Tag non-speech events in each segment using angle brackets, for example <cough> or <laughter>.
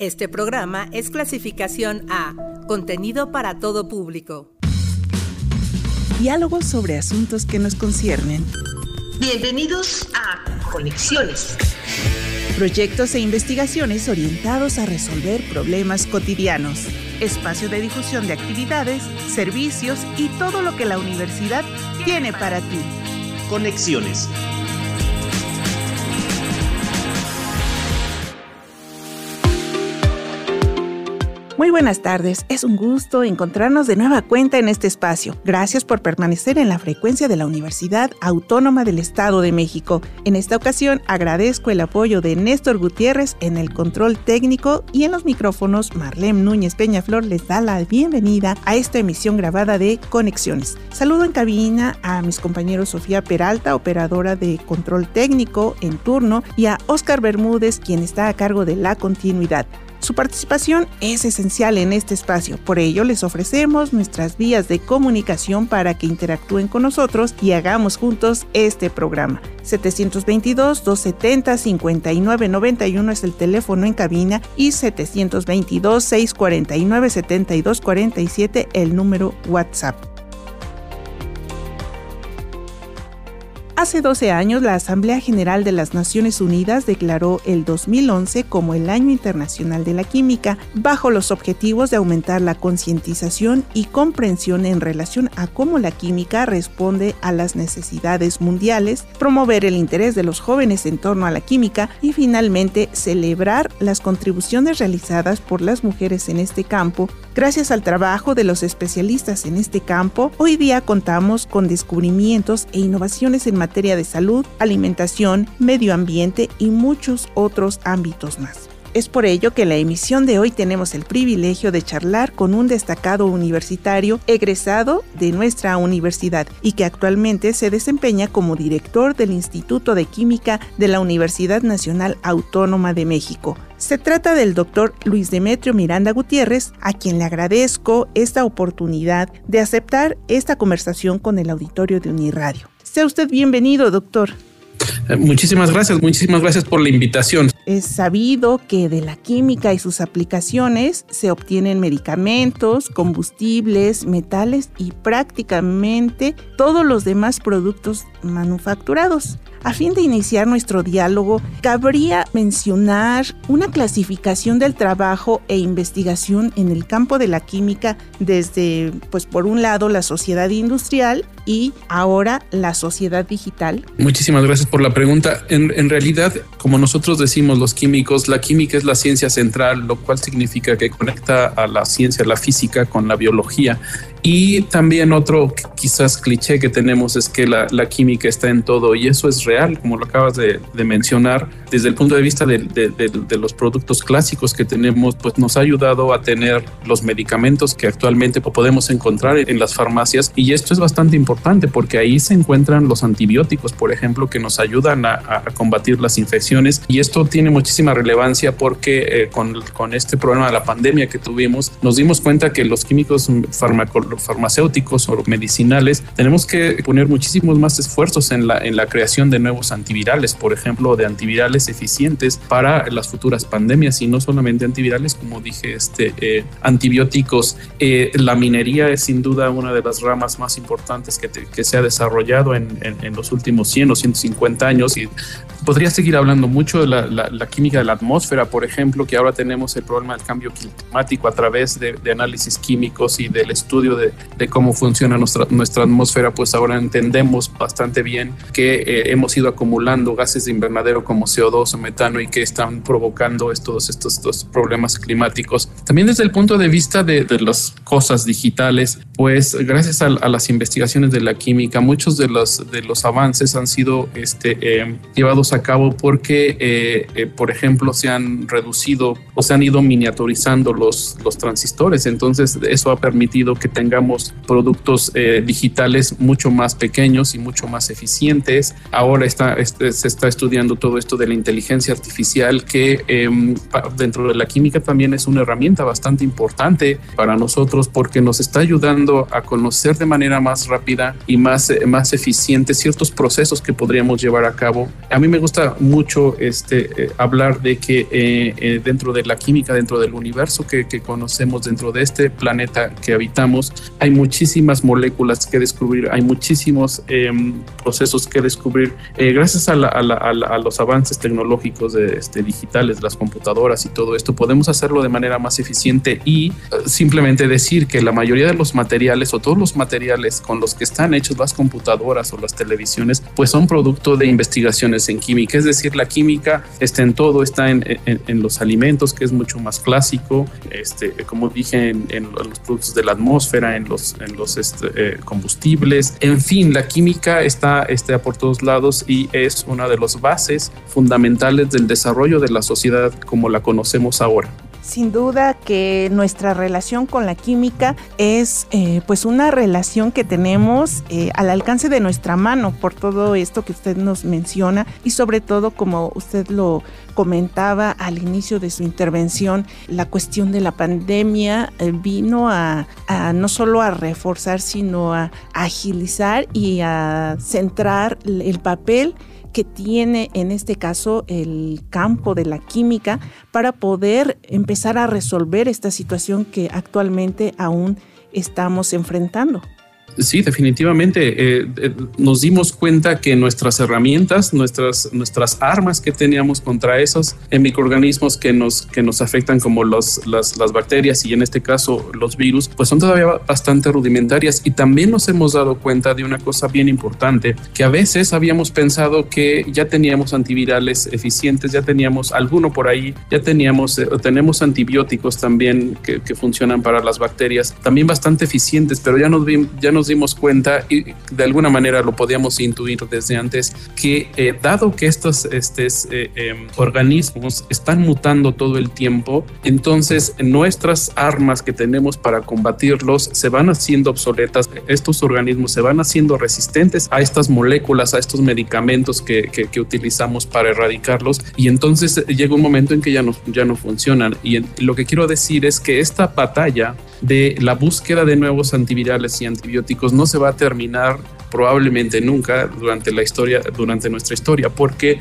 Este programa es clasificación A, contenido para todo público. Diálogos sobre asuntos que nos conciernen. Bienvenidos a Conexiones. Proyectos e investigaciones orientados a resolver problemas cotidianos. Espacio de difusión de actividades, servicios y todo lo que la universidad tiene para ti. Conexiones Muy buenas tardes, es un gusto encontrarnos de nueva cuenta en este espacio. Gracias por permanecer en la frecuencia de la Universidad Autónoma del Estado de México. En esta ocasión agradezco el apoyo de Néstor Gutiérrez en el control técnico y en los micrófonos Marlene Núñez Peñaflor les da la bienvenida a esta emisión grabada de Conexiones. Saludo en cabina a mis compañeros Sofía Peralta, operadora de control técnico en turno, y a Oscar Bermúdez, quien está a cargo de la continuidad. Su participación es esencial en este espacio, por ello les ofrecemos nuestras vías de comunicación para que interactúen con nosotros y hagamos juntos este programa. 722-270-5991 es el teléfono en cabina y 722-649-7247 el número WhatsApp. Hace 12 años, la Asamblea General de las Naciones Unidas declaró el 2011 como el Año Internacional de la Química, bajo los objetivos de aumentar la concientización y comprensión en relación a cómo la química responde a las necesidades mundiales, promover el interés de los jóvenes en torno a la química y finalmente celebrar las contribuciones realizadas por las mujeres en este campo. Gracias al trabajo de los especialistas en este campo, hoy día contamos con descubrimientos e innovaciones en materia materia de salud, alimentación, medio ambiente y muchos otros ámbitos más. Es por ello que en la emisión de hoy tenemos el privilegio de charlar con un destacado universitario egresado de nuestra universidad y que actualmente se desempeña como director del Instituto de Química de la Universidad Nacional Autónoma de México. Se trata del doctor Luis Demetrio Miranda Gutiérrez, a quien le agradezco esta oportunidad de aceptar esta conversación con el auditorio de Uniradio. Sea usted bienvenido, doctor. Eh, muchísimas gracias, muchísimas gracias por la invitación. Es sabido que de la química y sus aplicaciones se obtienen medicamentos, combustibles, metales y prácticamente todos los demás productos manufacturados. A fin de iniciar nuestro diálogo, cabría mencionar una clasificación del trabajo e investigación en el campo de la química desde, pues por un lado, la sociedad industrial y ahora la sociedad digital. Muchísimas gracias por la pregunta. En, en realidad, como nosotros decimos los químicos, la química es la ciencia central, lo cual significa que conecta a la ciencia, la física con la biología. Y también otro quizás cliché que tenemos es que la, la, química está en todo y eso es real, como lo acabas de, de mencionar. Desde el punto de vista de, de, de, los productos clásicos que tenemos, pues nos ha ayudado a tener los medicamentos que actualmente podemos encontrar en las farmacias y esto es bastante importante porque ahí se encuentran los antibióticos, por ejemplo, que nos ayudan a, a combatir las infecciones y esto tiene muchísima relevancia porque eh, con, con este problema de la pandemia que tuvimos, nos dimos cuenta que los químicos farmacéuticos o medicinales, tenemos que poner muchísimos más esfuerzos en la, en la creación de nuevos antivirales, por ejemplo, de antivirales eficientes para las futuras pandemias y no solamente antivirales, como dije, este, eh, antibióticos. Eh, la minería es sin duda una de las ramas más importantes que, que se ha desarrollado en, en, en, los últimos 100 o 150 años y podría seguir hablando mucho de la, la, la, química de la atmósfera, por ejemplo, que ahora tenemos el problema del cambio climático a través de, de análisis químicos y del estudio de, de, cómo funciona nuestra, nuestra atmósfera, pues ahora entendemos bastante bien que eh, hemos ido acumulando gases de invernadero como CO2 o metano y que están provocando estos, estos, estos problemas climáticos. También desde el punto de vista de, de las cosas digitales, pues gracias a, a, las investigaciones de la química, muchos de los, de los avances han sido este, eh, llevados a cabo porque, eh, eh, por ejemplo, se han reducido o se han ido miniaturizando los, los transistores. Entonces, eso ha permitido que tengamos productos eh, digitales mucho más pequeños y mucho más eficientes. Ahora está, este, se está estudiando todo esto de la inteligencia artificial que em, dentro de la química también es una herramienta bastante importante para nosotros porque nos está ayudando a conocer de manera más rápida y más, eh, más eficiente ciertos procesos que podríamos llevar a cabo. A mí me gusta mucho este, eh, hablar de que eh, dentro de la química, dentro del universo que, que, conocemos, dentro de este planeta que habitamos, hay muchísimas moléculas que descubrir, hay muchísimos em, procesos que descubrir. gracias a, a, los avances tecnológicos de, este, digitales, las computadoras y todo esto, podemos hacerlo de manera más eficiente y simplemente decir que la mayoría de los materiales o todos los materiales con los que están hechos las computadoras o las televisiones, pues son producto de investigaciones en química. Es decir, la química está en todo, está en, en, los alimentos, que es mucho más clásico, este, como dije, en, los productos de la atmósfera, en los, en los este, eh, combustibles. En fin, la química está, está por todos lados y es una de las bases fundamentales del desarrollo de la sociedad como la conocemos ahora. Sin duda que nuestra relación con la química es eh, pues una relación que tenemos eh, al alcance de nuestra mano por todo esto que usted nos menciona y sobre todo como usted lo comentaba al inicio de su intervención, la cuestión de la pandemia eh, vino a, no solo a reforzar sino a agilizar y a centrar el papel que tiene en este caso el campo de la química para poder empezar a resolver esta situación que actualmente aún estamos enfrentando. Sí, definitivamente. Eh, eh, nos dimos cuenta que nuestras herramientas, nuestras, nuestras armas que teníamos contra esos microorganismos que nos, que nos afectan como las, las, bacterias y en este caso los virus, pues son todavía bastante rudimentarias. Y también nos hemos dado cuenta de una cosa bien importante, que a veces habíamos pensado que ya teníamos antivirales eficientes, ya teníamos alguno por ahí, ya teníamos, eh, tenemos antibióticos también que, que, funcionan para las bacterias, también bastante eficientes, pero ya nos, ya nos nos dimos cuenta y de alguna manera lo podíamos intuir desde antes que eh, dado que estos eh, em, organismos están mutando todo el tiempo, entonces nuestras armas que tenemos para combatirlos se van haciendo obsoletas, estos organismos se van haciendo resistentes a estas moléculas, a estos medicamentos que, que, utilizamos para erradicarlos y entonces llega un momento en que ya no, ya no funcionan. Y lo que quiero decir es que esta batalla de la búsqueda de nuevos antivirales y antibióticos no se va a terminar probablemente nunca durante la historia, durante nuestra historia, porque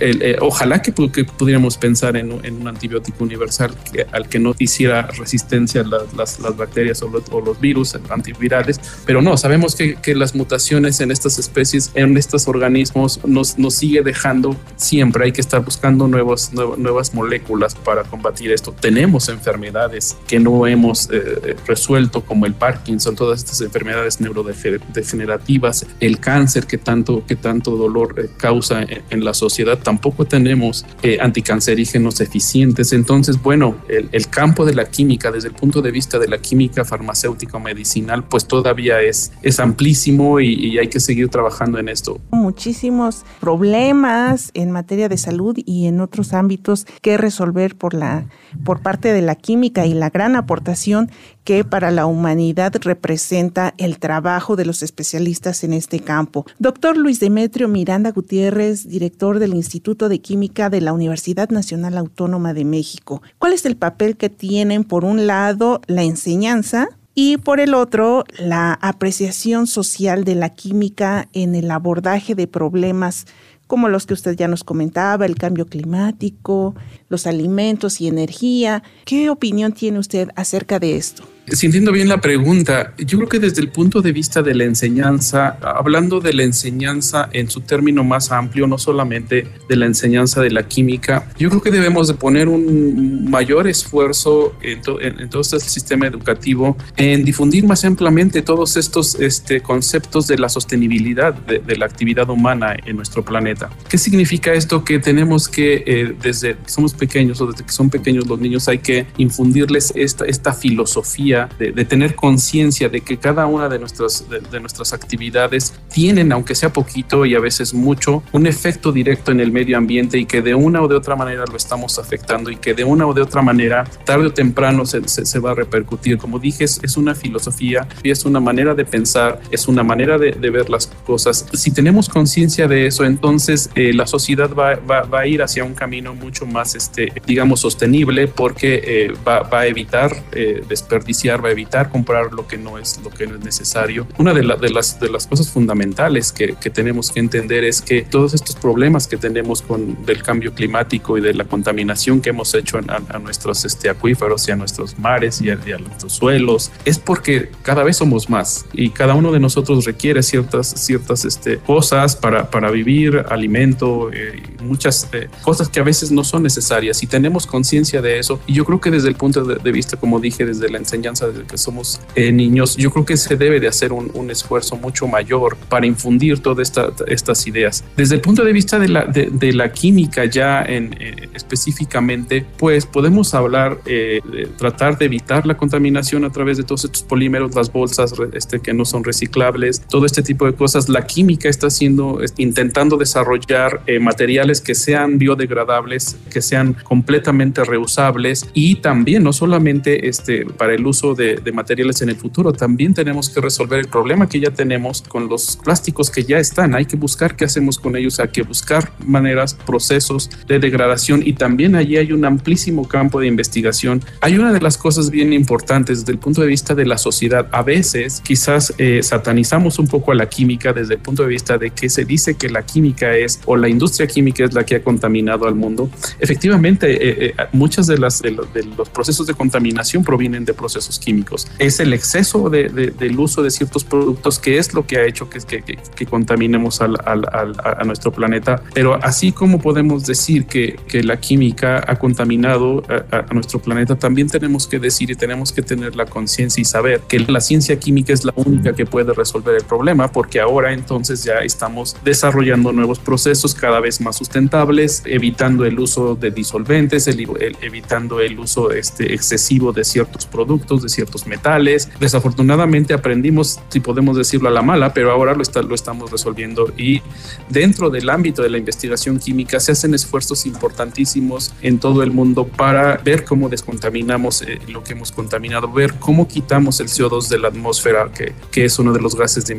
eh, ojalá que, pudiéramos pensar en, un antibiótico universal que, al que no hiciera resistencia las, las, bacterias o los, virus antivirales, pero no, sabemos que, que, las mutaciones en estas especies, en estos organismos, nos, nos sigue dejando siempre, hay que estar buscando nuevos, nuevas moléculas para combatir esto. Tenemos enfermedades que no hemos eh, resuelto, como el Parkinson, todas estas enfermedades neurodegenerativas el cáncer que tanto, que tanto dolor eh, causa en, la sociedad, tampoco tenemos eh, anticancerígenos eficientes. Entonces, bueno, el, campo de la química, desde el punto de vista de la química farmacéutica medicinal, pues todavía es, es amplísimo y, y hay que seguir trabajando en esto. Muchísimos problemas en materia de salud y en otros ámbitos que resolver por, la, por parte de la química y la gran aportación que para la humanidad representa el trabajo de los especialistas en este campo. Doctor Luis Demetrio Miranda Gutiérrez, director del Instituto de Química de la Universidad Nacional Autónoma de México. ¿Cuál es el papel que tienen, por un lado, la enseñanza y por el otro, la apreciación social de la química en el abordaje de problemas como los que usted ya nos comentaba, el cambio climático, los alimentos y energía. ¿Qué opinión tiene usted acerca de esto? Sintiendo bien la pregunta, yo creo que desde el punto de vista de la enseñanza, hablando de la enseñanza en su término más amplio, no solamente de la enseñanza de la química, yo creo que debemos de poner un mayor esfuerzo en, todo este sistema educativo en difundir más ampliamente todos estos este, conceptos de la sostenibilidad de, la actividad humana en nuestro planeta. ¿Qué significa esto? Que tenemos que, eh, desde que somos pequeños o desde que son pequeños los niños, hay que infundirles esta, esta filosofía de, tener conciencia de que cada una de nuestras, de, nuestras actividades tienen, aunque sea poquito y a veces mucho, un efecto directo en el medio ambiente y que de una o de otra manera lo estamos afectando y que de una o de otra manera, tarde o temprano, se, se, va a repercutir. Como dije, es, una filosofía es una manera de pensar, es una manera de, ver las cosas. Si tenemos conciencia de eso, entonces eh, la sociedad va, va, va, a ir hacia un camino mucho más, este, digamos, sostenible porque eh, va, va, a evitar eh, desperdiciar, va a evitar comprar lo que no es, lo que no es necesario. Una de, de, las, de las cosas fundamentales que, que, tenemos que entender es que todos estos problemas que tenemos con del cambio climático y de la contaminación que hemos hecho a, nuestros este, acuíferos y a nuestros mares y a, nuestros suelos es porque cada vez somos más y cada uno de nosotros requiere ciertas, ciertas este, cosas para, para vivir, alimento, eh, muchas eh, cosas que a veces no son necesarias y tenemos conciencia de eso. Y yo creo que desde el punto de, vista, como dije, desde la enseñanza, desde que somos eh, niños, yo creo que se debe de hacer un, un esfuerzo mucho mayor para infundir todas esta, estas ideas. Desde el punto de vista de la, de, la química ya en, eh, específicamente, pues podemos hablar, de tratar de evitar la contaminación a través de todos estos polímeros, las bolsas este, que no son reciclables, todo este tipo de cosas. La química está haciendo, intentando desarrollar materiales que sean biodegradables, que sean completamente reusables y también no solamente este, para el uso de, materiales en el futuro, también tenemos que resolver el problema que ya tenemos con los plásticos que ya están. Hay que buscar qué hacemos con ellos, hay que buscar maneras, procesos de degradación y también allí hay un amplísimo campo de investigación. Hay una de las cosas bien importantes desde el punto de vista de la sociedad. A veces quizás eh, satanizamos un poco a la química desde el punto de vista de que se dice que la química es o la industria química es la que ha contaminado al mundo. Efectivamente, eh, eh, muchas de las de, los procesos de contaminación provienen de procesos químicos. Es el exceso de, del uso de ciertos productos que es lo que ha hecho que, contaminemos a nuestro planeta. Pero así como podemos decir que, la química ha contaminado a, nuestro planeta, también tenemos que decir y tenemos que tener la conciencia y saber que la ciencia química es la única que puede resolver el problema, porque ahora entonces ya estamos desarrollando nuevos procesos cada vez más sustentables, evitando el uso de disolventes, evitando el uso este, excesivo de ciertos productos, de ciertos metales. Desafortunadamente aprendimos, si podemos decirlo a la mala, pero ahora lo, está, lo estamos resolviendo y dentro del ámbito de la investigación química se hacen esfuerzos importantísimos en todo el mundo para ver cómo descontaminamos eh, lo que hemos contaminado, ver cómo quitamos el CO2 de la atmósfera, que, que es uno de los gases de,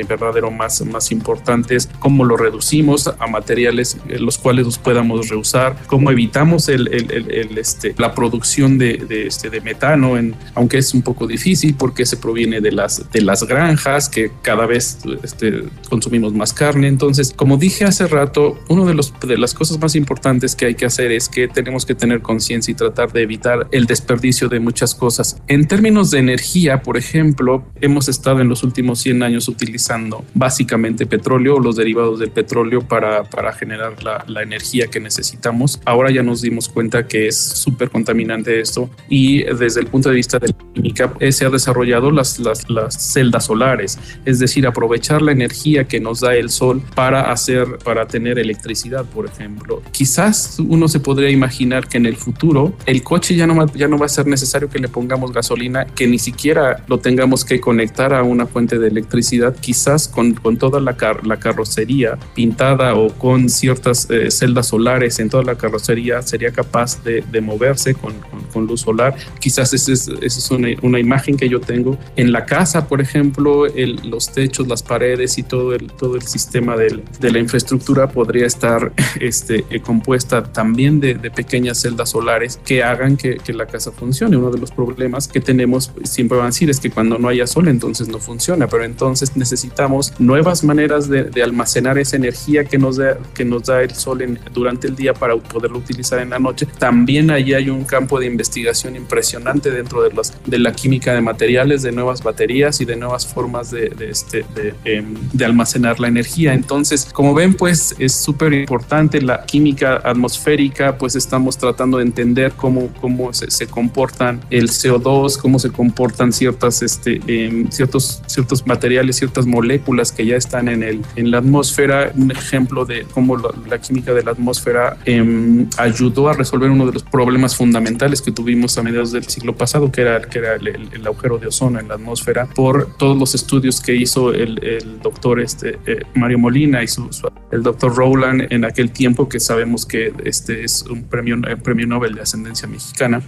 invernadero más, más importantes, cómo lo reducimos a materiales en los cuales los podamos reusar, cómo evitamos el, el, el, este, la producción de, de, este, de metano, en, aunque es un poco difícil porque se proviene de las, de las granjas, que cada vez este, consumimos más carne. Entonces, como dije hace rato, una de, los, de las cosas más importantes que hay que hacer es que tenemos que tener conciencia y tratar de evitar el desperdicio de muchas cosas. En términos de energía, por ejemplo, hemos estado en los últimos 100 años utilizando básicamente petróleo o los derivados del petróleo para, para generar la, la energía que necesitamos. Ahora ya nos dimos cuenta que es súper contaminante esto y desde el punto de vista de química eh, se ha desarrollado las, las, las, celdas solares, es decir, aprovechar la energía que nos da el sol para hacer, para tener electricidad, por ejemplo. Quizás uno se podría imaginar que en el futuro el coche ya no, ya no va a ser necesario que le pongamos gasolina, que ni siquiera lo tengamos que conectar a una fuente de electricidad, quizás con, con toda la, la carrocería pintada o con ciertas eh, celdas solares en toda la carrocería sería capaz de, de moverse con, con, luz solar. Quizás esa es, es una, una, imagen que yo tengo. En la casa, por ejemplo, el, los techos, las paredes y todo el, todo el sistema del, de la infraestructura podría estar <laughs> este, eh, compuesta también de, de, pequeñas celdas solares que hagan que, que, la casa funcione. Uno de los problemas que tenemos, siempre van a decir, es que cuando no haya sol, entonces no funciona, pero entonces necesitamos nuevas maneras de, de almacenar esa energía que nos da, que nos da el sol en, durante el día para poderlo utilizar en la noche. También allí hay un campo de investigación impresionante dentro de, de la química de materiales, de nuevas baterías y de nuevas formas de, este, em, de, almacenar la energía. Entonces, como ven, pues es súper importante la química atmosférica, pues estamos tratando de entender cómo, cómo se, se comportan el CO2, cómo se comportan ciertas, este, em, ciertos, ciertos materiales, ciertas moléculas que ya están en, el, en la atmósfera. Un ejemplo de cómo la, la química de la atmósfera eh, ayudó a resolver uno de los problemas fundamentales que tuvimos a mediados del siglo pasado, que era, que era el, agujero de ozono en la atmósfera, por todos los estudios que hizo el, doctor este, eh, Mario Molina y su, el doctor Rowland en aquel tiempo, que sabemos que este es un premio, premio Nobel de ascendencia mexicana,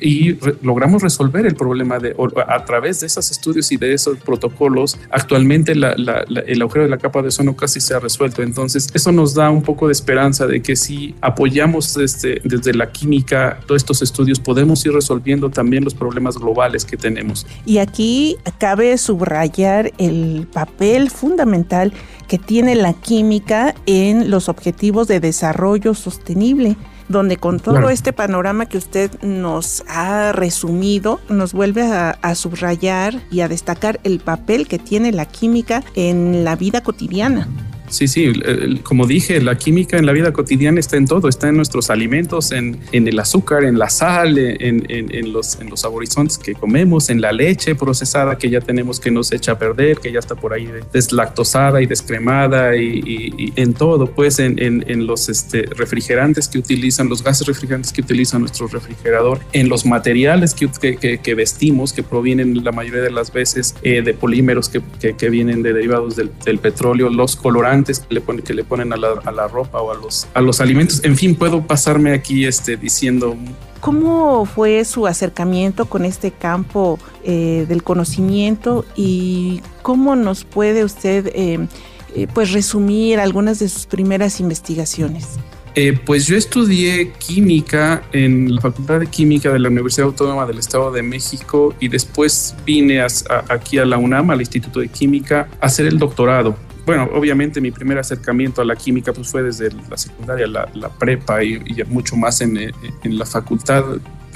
y logramos resolver el problema de, a través de esos estudios y de esos protocolos. Actualmente el agujero de la capa de ozono casi se ha resuelto, entonces eso nos da un poco de esperanza de que si apoyamos este, desde la química todos estos estudios, podemos ir resolviendo también los problemas globales que tenemos. Y aquí cabe subrayar el papel fundamental que tiene la química en los objetivos de desarrollo sostenible donde con todo este panorama que usted nos ha resumido, nos vuelve a, a, subrayar y a destacar el papel que tiene la química en la vida cotidiana. Sí, sí, como dije, la química en la vida cotidiana está en todo, está en nuestros alimentos, en, el azúcar, en la sal, en, los, en los saborizantes que comemos, en la leche procesada que ya tenemos que nos echa a perder, que ya está por ahí deslactosada y descremada y, en todo, pues en, los este, refrigerantes que utilizan, los gases refrigerantes que utiliza nuestro refrigerador, en los materiales que, vestimos, que provienen la mayoría de las veces eh, de polímeros que, que, vienen de derivados del petróleo, los colorantes, que le, ponen, que le ponen a la, a la, ropa o a los, a los alimentos. En fin, puedo pasarme aquí este, diciendo... ¿Cómo fue su acercamiento con este campo eh, del conocimiento y cómo nos puede usted eh, eh, pues resumir algunas de sus primeras investigaciones? pues yo estudié química en la Facultad de Química de la Universidad Autónoma del Estado de México y después vine aquí a la UNAM, al Instituto de Química, a hacer el doctorado bueno, obviamente mi primer acercamiento a la química pues fue desde la secundaria, la, prepa y, y, mucho más en, en la facultad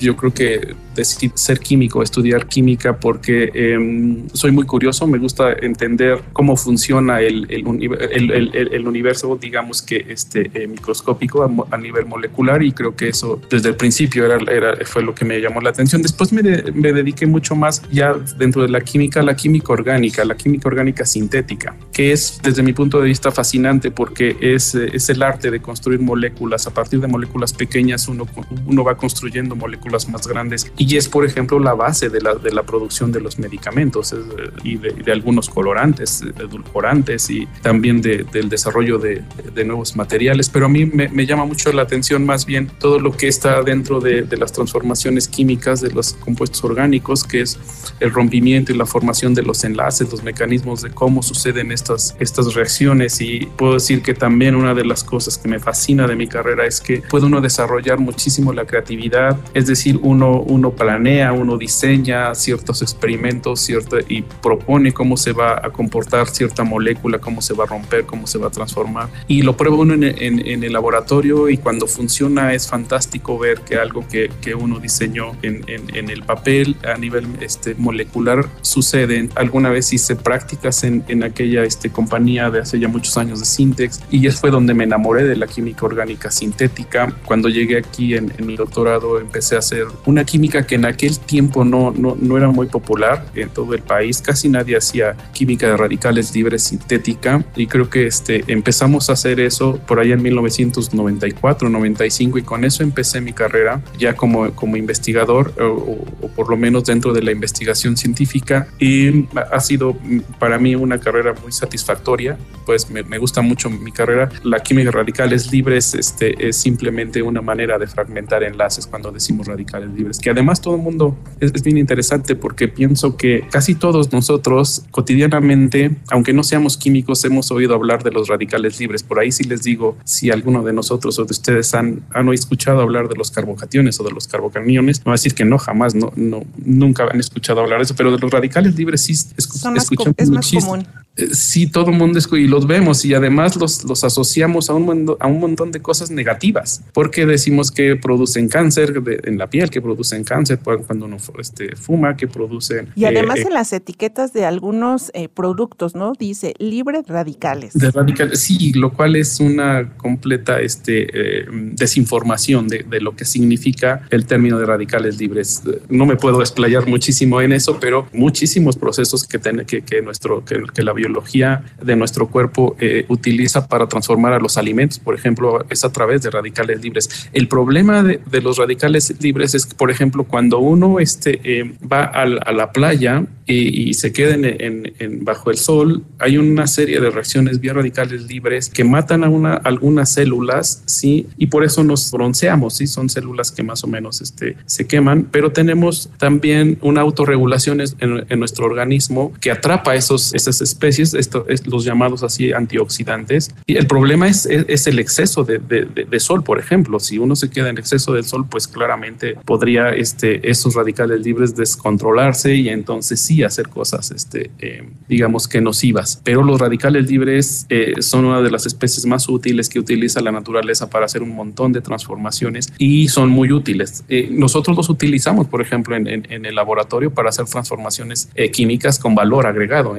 yo creo que decidí ser químico, estudiar química porque em, soy muy curioso, me gusta entender cómo funciona el, el, universo, digamos que este, eh, microscópico a, nivel molecular y creo que eso desde el principio era, era fue lo que me llamó la atención. Después me, me, dediqué mucho más ya dentro de la química, a la química orgánica, la química orgánica sintética, que es desde mi punto de vista fascinante porque es, es el arte de construir moléculas. A partir de moléculas pequeñas uno, uno va construyendo moléculas más grandes y es, por ejemplo, la base de la, de la producción de los medicamentos y de, algunos colorantes, edulcorantes y también del desarrollo de, nuevos materiales. Pero a mí me, llama mucho la atención más bien todo lo que está dentro de, las transformaciones químicas de los compuestos orgánicos, que es el rompimiento y la formación de los enlaces, los mecanismos de cómo suceden estas, estas reacciones. Y puedo decir que también una de las cosas que me fascina de mi carrera es que puede uno desarrollar muchísimo la creatividad, es decir, decir, uno, uno planea, uno diseña ciertos experimentos cierto, y propone cómo se va a comportar cierta molécula, cómo se va a romper, cómo se va a transformar. Y lo prueba uno en, en, el laboratorio y cuando funciona es fantástico ver que algo que, que uno diseñó en, en, el papel a nivel este, molecular sucede. Alguna vez hice prácticas en, aquella este, compañía de hace ya muchos años de Syntex y fue donde me enamoré de la química orgánica sintética. Cuando llegué aquí en, mi doctorado empecé a hacer una química que en aquel tiempo no, no, no era muy popular en todo el país. Casi nadie hacía química de radicales libres sintética y creo que este, empezamos a hacer eso por allá en 1994, 95 y con eso empecé mi carrera ya como, como investigador o, por lo menos dentro de la investigación científica y ha sido para mí una carrera muy satisfactoria, pues me, me gusta mucho mi carrera. La química de radicales libres este, es simplemente una manera de fragmentar enlaces cuando decimos radicales libres, que además todo el mundo es, bien interesante porque pienso que casi todos nosotros cotidianamente, aunque no seamos químicos, hemos oído hablar de los radicales libres. Por ahí sí les digo, si alguno de nosotros o de ustedes han, han escuchado hablar de los carbocationes o de los carbocaniones, no va a decir que no, jamás, no, no, nunca han escuchado hablar de eso, pero de los radicales libres sí escuchamos es más común. Eh, sí, todo el mundo es, y los vemos y además los, los asociamos a un, a un montón de cosas negativas, porque decimos que producen cáncer en la piel, que producen cáncer cuando uno este, fuma, que producen... Y además eh, en las etiquetas de algunos eh, productos, ¿no? Dice libre radicales. De radicales, sí, lo cual es una completa este, desinformación de, de, lo que significa el término de radicales libres. No me puedo explayar muchísimo en eso, pero muchísimos procesos que, tiene que, que, nuestro, que, que la biología de nuestro cuerpo eh, utiliza para transformar a los alimentos, por ejemplo, es a través de radicales libres. El problema de, los radicales libres es que, por ejemplo, cuando uno este, eh, va a, la playa y, se queda en, bajo el sol, hay una serie de reacciones radicales libres que matan a una, algunas células, ¿sí? Y por eso nos bronceamos, ¿sí? Son células que más o menos este, se queman, pero tenemos también una autorregulación en, nuestro organismo que atrapa esos, esas especies, esto, es los llamados así antioxidantes. Y el problema es, es, el exceso de, de, sol, por ejemplo. Si uno se queda en exceso del sol, pues claramente podría este, esos radicales libres descontrolarse y entonces sí hacer cosas, este, eh, digamos que nocivas. Pero los radicales libres eh, son una de las especies más útiles que utiliza la naturaleza para hacer un montón de transformaciones y son muy útiles. Eh, nosotros los utilizamos, por ejemplo, en, en, el laboratorio para hacer transformaciones químicas con valor agregado.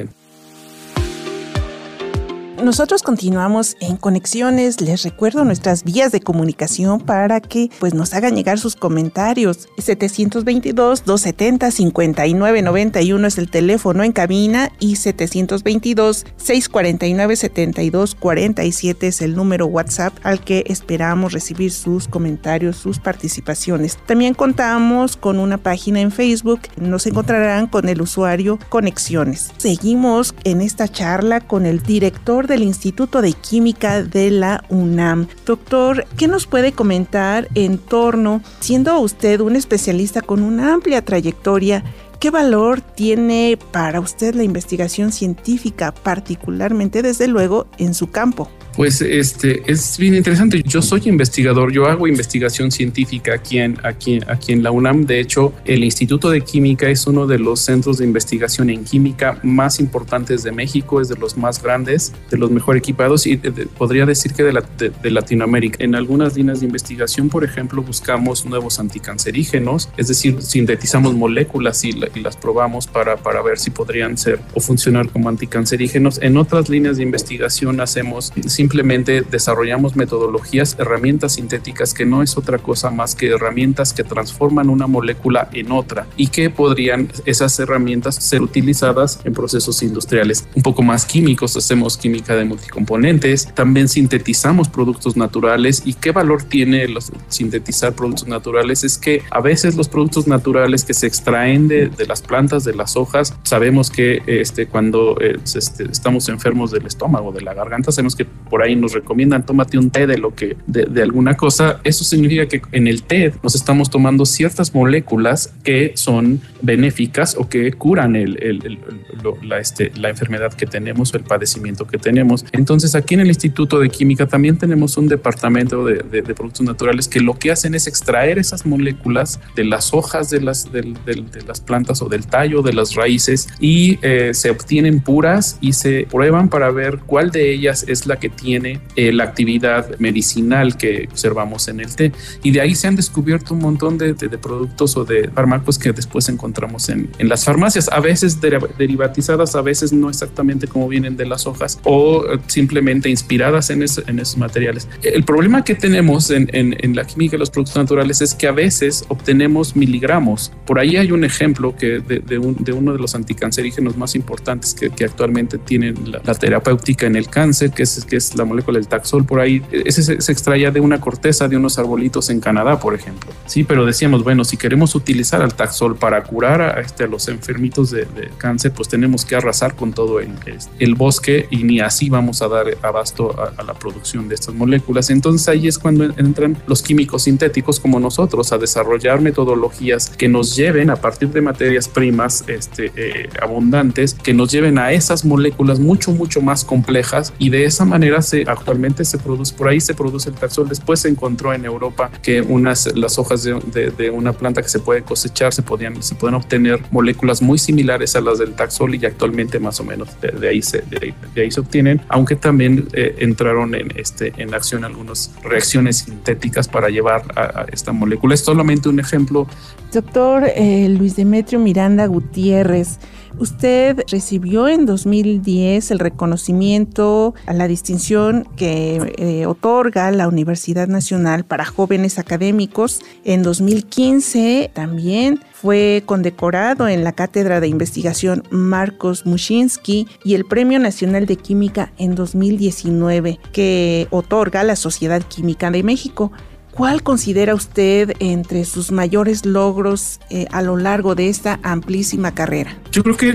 Nosotros continuamos en conexiones. Les recuerdo nuestras vías de comunicación para que pues nos hagan llegar sus comentarios. 722-270-5991 es el teléfono en cabina y 722-649-7247 es el número WhatsApp al que esperamos recibir sus comentarios, sus participaciones. También contamos con una página en Facebook. Nos encontrarán con el usuario Conexiones. Seguimos en esta charla con el director del Instituto de Química de la UNAM. Doctor, ¿qué nos puede comentar en torno, siendo usted un especialista con una amplia trayectoria, ¿Qué valor tiene para usted la investigación científica, particularmente desde luego en su campo? Pues este es bien interesante. Yo soy investigador, yo hago investigación científica aquí en, aquí, en la UNAM. De hecho, el Instituto de Química es uno de los centros de investigación en química más importantes de México, es de los más grandes, de los mejor equipados y podría decir que de, la, de, Latinoamérica. En algunas líneas de investigación, por ejemplo, buscamos nuevos anticancerígenos, es decir, sintetizamos moléculas y, y las probamos para, para ver si podrían ser o funcionar como anticancerígenos. En otras líneas de investigación hacemos simplemente desarrollamos metodologías, herramientas sintéticas que no es otra cosa más que herramientas que transforman una molécula en otra y que podrían esas herramientas ser utilizadas en procesos industriales un poco más químicos. Hacemos química de multicomponentes, también sintetizamos productos naturales y qué valor tiene sintetizar productos naturales es que a veces los productos naturales que se extraen de, las plantas, de las hojas, sabemos que este, cuando eh, este, estamos enfermos del estómago, de la garganta, sabemos que por ahí nos recomiendan tómate un té de lo que de, alguna cosa, eso significa que en el té nos estamos tomando ciertas moléculas que son benéficas o que curan el, la, este, la enfermedad que tenemos o el padecimiento que tenemos. Entonces aquí en el Instituto de Química también tenemos un departamento de, productos naturales que lo que hacen es extraer esas moléculas de las hojas de las, de, las plantas o del tallo de las raíces y eh, se obtienen puras y se prueban para ver cuál de ellas es la que tiene eh, la actividad medicinal que observamos en el té. Y de ahí se han descubierto un montón de, productos o de fármacos que después encontramos en, en las farmacias, a veces derivatizadas, a veces no exactamente como vienen de las hojas o simplemente inspiradas en, en esos materiales. El problema que tenemos en, en, la química de los productos naturales es que a veces obtenemos miligramos. Por ahí hay un ejemplo que de, de, uno de los anticancerígenos más importantes que, que actualmente tienen la, la, terapéutica en el cáncer, que es, que es la molécula del taxol por ahí, ese se, extraía de una corteza de unos arbolitos en Canadá, por ejemplo. Sí, pero decíamos, bueno, si queremos utilizar al taxol para curar a, este, a los enfermitos de, cáncer, pues tenemos que arrasar con todo el, el, bosque y ni así vamos a dar abasto a, la producción de estas moléculas. Entonces ahí es cuando entran los químicos sintéticos como nosotros a desarrollar metodologías que nos lleven a partir de materias primas este, eh, abundantes, que nos lleven a esas moléculas mucho, mucho más complejas y de esa manera actualmente se produce, por ahí se produce el taxol. Después se encontró en Europa que unas, las hojas de, una planta que se puede cosechar se podían, se pueden obtener moléculas muy similares a las del taxol y actualmente más o menos de, ahí, se, de, ahí se obtienen, aunque también eh, entraron en, este, en acción algunas reacciones sintéticas para llevar a, esta molécula. Es solamente un ejemplo. Doctor eh, Luis Demetrio Miranda Gutiérrez, Usted recibió en 2010 el reconocimiento a la distinción que eh, otorga la Universidad Nacional para Jóvenes Académicos. En 2015 también fue condecorado en la Cátedra de Investigación Marcos Mushinsky y el Premio Nacional de Química en 2019 que otorga la Sociedad Química de México. ¿Cuál considera usted entre sus mayores logros eh, a lo largo de esta amplísima carrera? Yo creo que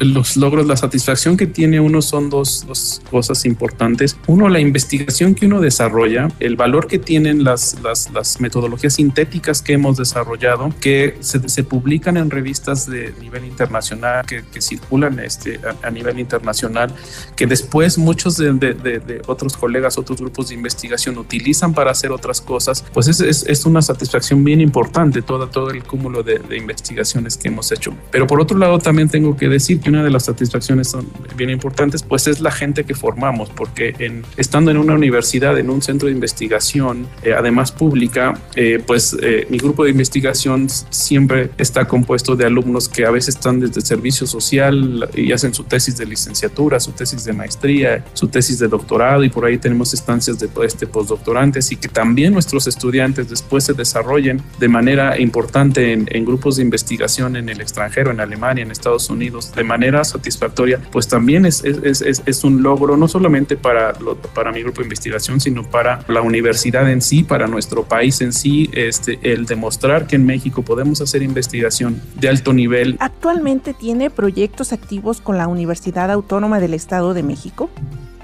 los logros, la satisfacción que tiene uno son dos, cosas importantes. Uno, la investigación que uno desarrolla, el valor que tienen las, las, metodologías sintéticas que hemos desarrollado, que se, publican en revistas de nivel internacional, que, circulan este, a, nivel internacional, que después muchos de, de otros colegas, otros grupos de investigación utilizan para hacer otras cosas pues es, es, una satisfacción bien importante todo, todo el cúmulo de, investigaciones que hemos hecho. Pero por otro lado también tengo que decir que una de las satisfacciones son bien importantes, pues es la gente que formamos, porque en, estando en una universidad, en un centro de investigación, eh, además pública, eh, pues eh, mi grupo de investigación siempre está compuesto de alumnos que a veces están desde servicio social y hacen su tesis de licenciatura, su tesis de maestría, su tesis de doctorado y por ahí tenemos estancias de este postdoctorantes y que también nuestros estudiantes después se desarrollen de manera importante en, grupos de investigación en el extranjero, en Alemania, en Estados Unidos, de manera satisfactoria, pues también es, es, es, es un logro no solamente para, para mi grupo de investigación, sino para la universidad en sí, para nuestro país en sí, este, el demostrar que en México podemos hacer investigación de alto nivel. ¿Actualmente tiene proyectos activos con la Universidad Autónoma del Estado de México?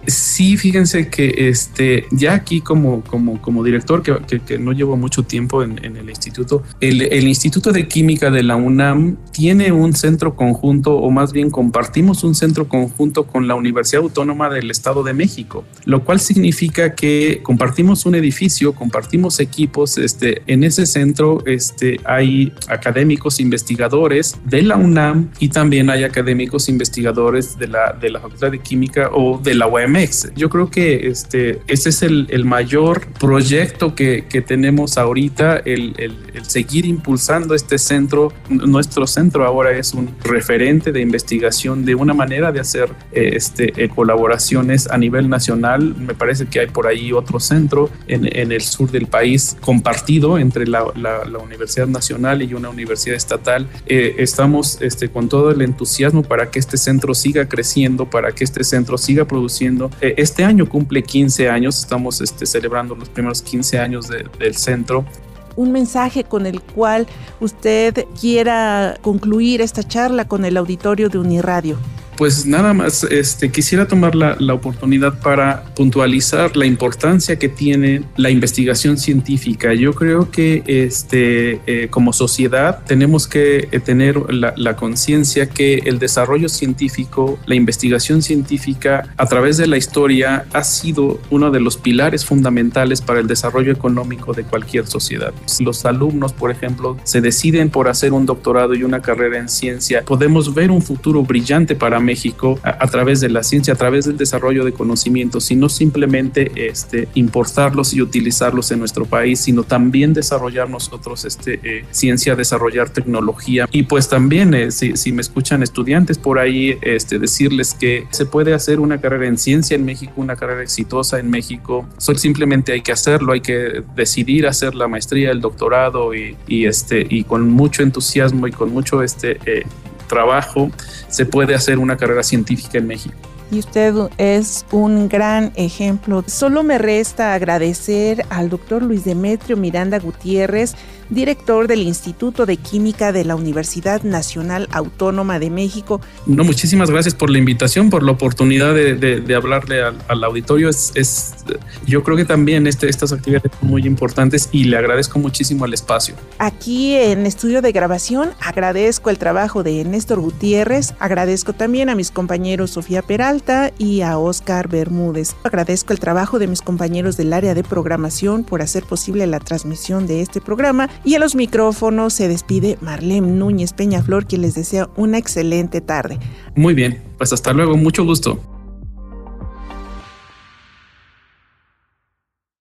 Sí, fíjense que este, ya aquí como, como, como director, que, que, no llevo mucho tiempo en, el instituto, el, el, Instituto de Química de la UNAM tiene un centro conjunto, o más bien compartimos un centro conjunto con la Universidad Autónoma del Estado de México, lo cual significa que compartimos un edificio, compartimos equipos, este, en ese centro este, hay académicos investigadores de la UNAM y también hay académicos investigadores de la, de la Facultad de Química o de la Yo creo que este, ese es el, mayor proyecto que, tenemos ahorita, el, seguir impulsando este centro. Nuestro centro ahora es un referente de investigación de una manera de hacer este, eh, colaboraciones a nivel nacional. Me parece que hay por ahí otro centro en, el sur del país compartido entre la, Universidad Nacional y una universidad estatal. Eh, estamos este, con todo el entusiasmo para que este centro siga creciendo, para que este centro siga produciendo eh, este año cumple 15 años, estamos este, celebrando los primeros 15 años del centro. Un mensaje con el cual usted quiera concluir esta charla con el auditorio de Uniradio pues nada más este, quisiera tomar la, oportunidad para puntualizar la importancia que tiene la investigación científica. Yo creo que este, eh, como sociedad tenemos que eh, tener la, conciencia que el desarrollo científico, la investigación científica a través de la historia ha sido uno de los pilares fundamentales para el desarrollo económico de cualquier sociedad. Los alumnos, por ejemplo, se deciden por hacer un doctorado y una carrera en ciencia, podemos ver un futuro brillante para México México a, través de la ciencia, a través del desarrollo de conocimientos, y no simplemente este, importarlos y utilizarlos en nuestro país, sino también desarrollar nosotros este, eh, ciencia, desarrollar tecnología. Y pues también, eh, si, si, me escuchan estudiantes por ahí, este, decirles que se puede hacer una carrera en ciencia en México, una carrera exitosa en México. Soy simplemente hay que hacerlo, hay que decidir hacer la maestría, el doctorado y, y este, y con mucho entusiasmo y con mucho este, eh, trabajo se puede hacer una carrera científica en México y usted es un gran ejemplo. Solo me resta agradecer al doctor Luis Demetrio Miranda Gutiérrez, director del Instituto de Química de la Universidad Nacional Autónoma de México. No, muchísimas gracias por la invitación, por la oportunidad de, hablarle al, auditorio. Es, yo creo que también este, estas actividades son muy importantes y le agradezco muchísimo el espacio. Aquí en estudio de grabación agradezco el trabajo de Néstor Gutiérrez, agradezco también a mis compañeros Sofía Peral, y a Oscar Bermúdez. Agradezco el trabajo de mis compañeros del área de programación por hacer posible la transmisión de este programa y a los micrófonos se despide Marlene Núñez Peñaflor quien les desea una excelente tarde. Muy bien, pues hasta luego, mucho gusto.